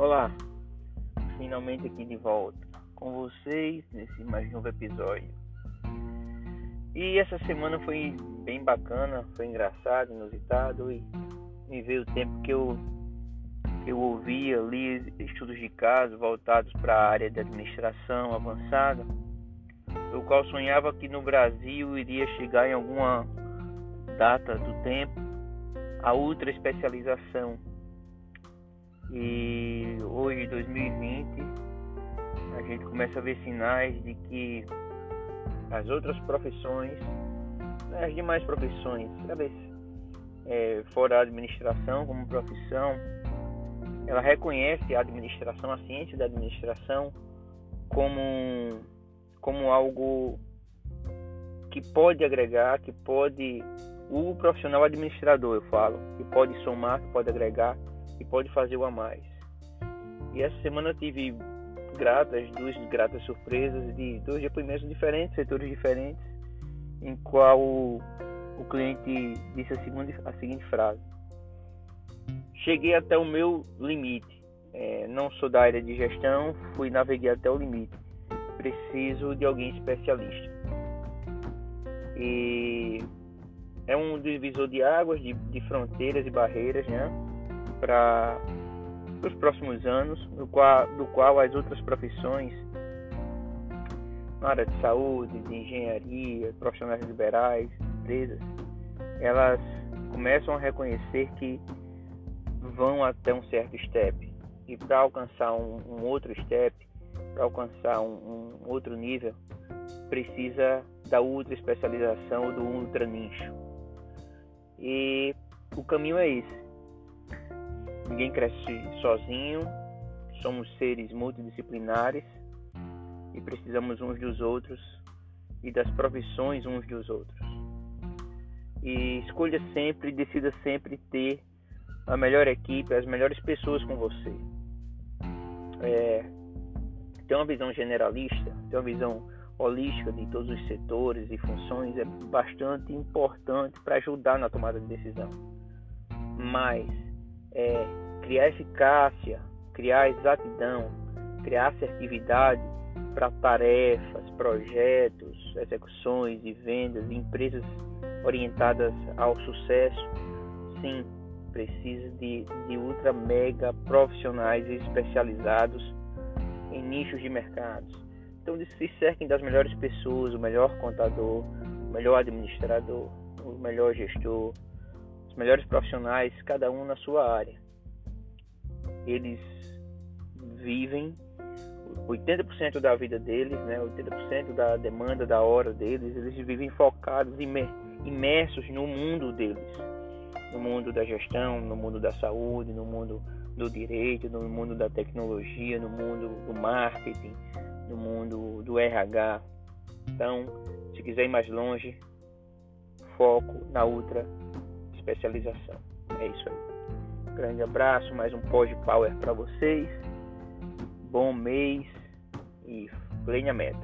Olá, finalmente aqui de volta com vocês nesse mais novo episódio. E essa semana foi bem bacana, foi engraçado, inusitado e me veio o tempo que eu eu ouvia, li estudos de caso voltados para a área de administração avançada, o qual sonhava que no Brasil iria chegar em alguma data do tempo a ultra especialização e hoje, 2020, a gente começa a ver sinais de que as outras profissões, né, as demais profissões, sabe, é, fora a administração como profissão, ela reconhece a administração, a ciência da administração, como, como algo que pode agregar, que pode. O profissional administrador, eu falo, que pode somar, que pode agregar e pode fazer o a mais. E essa semana eu tive gratas, duas gratas surpresas de dois depoimentos diferentes, setores diferentes, em qual o, cliente disse a, segunda, a seguinte frase: Cheguei até o meu limite. É, não sou da área de gestão, fui naveguei até o limite. Preciso de alguém especialista. E é um divisor de águas, de, de fronteiras e barreiras, né? Para os próximos anos, do qual, do qual as outras profissões na área de saúde, de engenharia, profissionais liberais, empresas, elas começam a reconhecer que vão até um certo step e para alcançar um, um, outro step, para alcançar um, um, outro nível, precisa da ultra especialização, do ultra nicho. E o caminho é esse Ninguém cresce sozinho, somos seres multidisciplinares e precisamos uns dos outros e das profissões uns dos outros. E escolha sempre, decida sempre ter a melhor equipe, as melhores pessoas com você. É, ter uma visão generalista, ter uma visão holística de todos os setores e funções é bastante importante para ajudar na tomada de decisão. Mas é, criar eficácia, criar exatidão, criar assertividade para tarefas, projetos, execuções e vendas, empresas orientadas ao sucesso, sim, precisa de, de ultra mega profissionais especializados em nichos de mercados. Então se cerquem das melhores pessoas, o melhor contador, o melhor administrador, o melhor gestor, os melhores profissionais, cada um na sua área. Eles vivem 80% da vida deles, né, 80% da demanda da hora deles, eles vivem focados, imersos no mundo deles, no mundo da gestão, no mundo da saúde, no mundo do direito, no mundo da tecnologia, no mundo do marketing, no mundo do RH. Então, se quiser ir mais longe, foco na ultra especialização. É isso aí. Grande abraço, mais um Pod Power para vocês. Bom mês e lenha meta.